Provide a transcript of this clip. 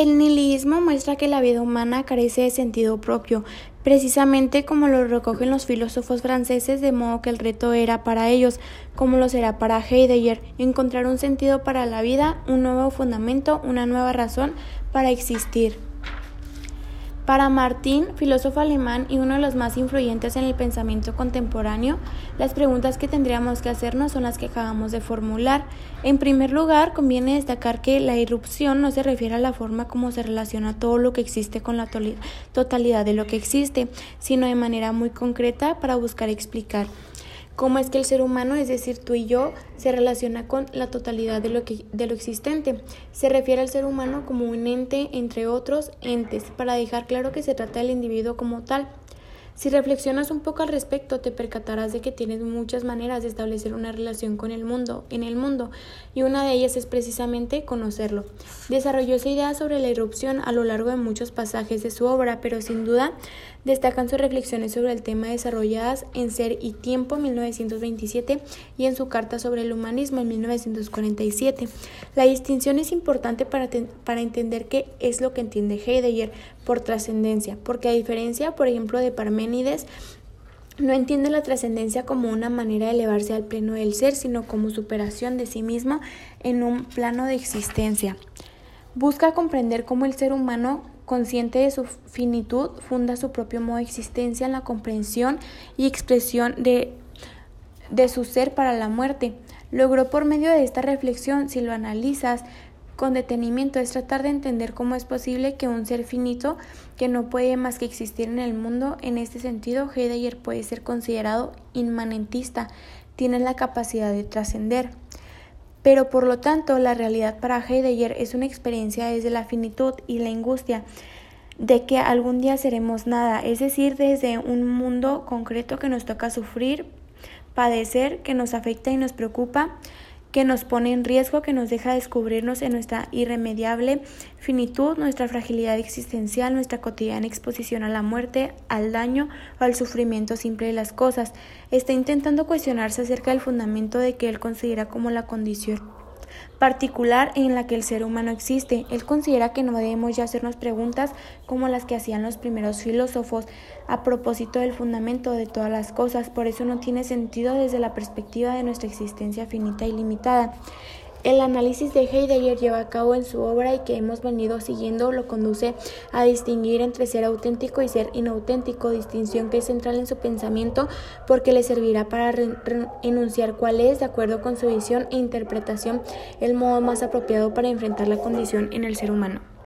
El nihilismo muestra que la vida humana carece de sentido propio, precisamente como lo recogen los filósofos franceses, de modo que el reto era para ellos, como lo será para Heidegger, encontrar un sentido para la vida, un nuevo fundamento, una nueva razón para existir. Para Martín, filósofo alemán y uno de los más influyentes en el pensamiento contemporáneo, las preguntas que tendríamos que hacernos son las que acabamos de formular. En primer lugar, conviene destacar que la irrupción no se refiere a la forma como se relaciona todo lo que existe con la totalidad de lo que existe, sino de manera muy concreta para buscar explicar cómo es que el ser humano, es decir, tú y yo, se relaciona con la totalidad de lo, que, de lo existente. Se refiere al ser humano como un ente entre otros entes, para dejar claro que se trata del individuo como tal. Si reflexionas un poco al respecto, te percatarás de que tienes muchas maneras de establecer una relación con el mundo, en el mundo, y una de ellas es precisamente conocerlo. Desarrolló esa idea sobre la irrupción a lo largo de muchos pasajes de su obra, pero sin duda destacan sus reflexiones sobre el tema desarrolladas en Ser y Tiempo 1927 y en su Carta sobre el Humanismo en 1947. La distinción es importante para, para entender qué es lo que entiende Heidegger por trascendencia, porque a diferencia, por ejemplo, de No entiende la trascendencia como una manera de elevarse al pleno del ser, sino como superación de sí mismo en un plano de existencia. Busca comprender cómo el ser humano, consciente de su finitud, funda su propio modo de existencia en la comprensión y expresión de, de su ser para la muerte. Logró por medio de esta reflexión, si lo analizas, con detenimiento es tratar de entender cómo es posible que un ser finito que no puede más que existir en el mundo, en este sentido Heidegger puede ser considerado inmanentista, tiene la capacidad de trascender. Pero por lo tanto, la realidad para Heidegger es una experiencia desde la finitud y la angustia de que algún día seremos nada, es decir, desde un mundo concreto que nos toca sufrir, padecer, que nos afecta y nos preocupa, que nos pone en riesgo, que nos deja descubrirnos en nuestra irremediable finitud, nuestra fragilidad existencial, nuestra cotidiana exposición a la muerte, al daño o al sufrimiento simple de las cosas. Está intentando cuestionarse acerca del fundamento de que él considera como la condición particular en la que el ser humano existe. Él considera que no debemos ya hacernos preguntas como las que hacían los primeros filósofos a propósito del fundamento de todas las cosas, por eso no tiene sentido desde la perspectiva de nuestra existencia finita y limitada. El análisis de Heidegger lleva a cabo en su obra y que hemos venido siguiendo lo conduce a distinguir entre ser auténtico y ser inauténtico, distinción que es central en su pensamiento porque le servirá para enunciar cuál es, de acuerdo con su visión e interpretación, el modo más apropiado para enfrentar la condición en el ser humano.